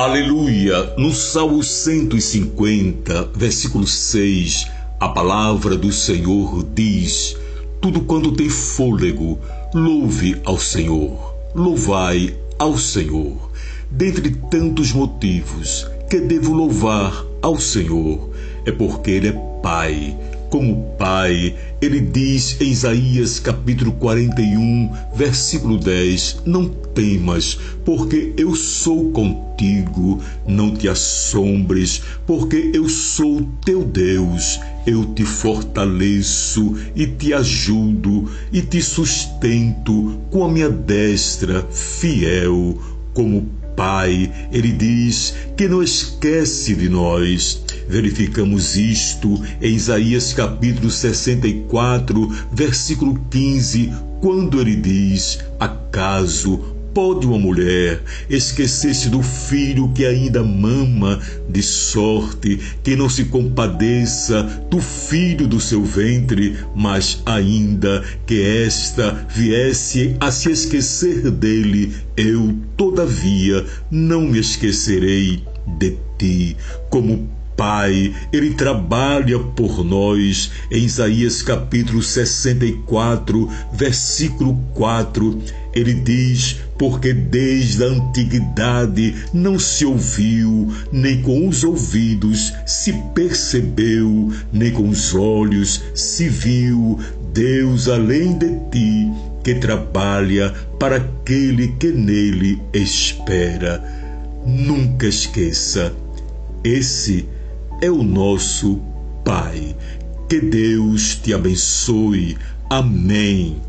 Aleluia! No Salmo 150, versículo 6, a palavra do Senhor diz: Tudo quanto tem fôlego, louve ao Senhor, louvai ao Senhor. Dentre tantos motivos que devo louvar ao Senhor, é porque Ele é Pai como Pai. Ele diz em Isaías capítulo 41, versículo 10: Não temas, porque eu sou contigo, não te assombres, porque eu sou teu Deus. Eu te fortaleço e te ajudo e te sustento com a minha destra fiel como Pai, ele diz que não esquece de nós. Verificamos isto em Isaías capítulo 64, versículo 15, quando ele diz: Acaso pode uma mulher esquecer-se do filho que ainda mama, de sorte que não se compadeça do filho do seu ventre, mas ainda que esta viesse a se esquecer dele, eu, todavia, não me esquecerei de ti, como Pai, Ele trabalha por nós. Em Isaías capítulo 64, versículo 4, ele diz: Porque desde a antiguidade não se ouviu, nem com os ouvidos se percebeu, nem com os olhos se viu Deus além de ti, que trabalha para aquele que nele espera. Nunca esqueça, esse é o nosso Pai. Que Deus te abençoe. Amém.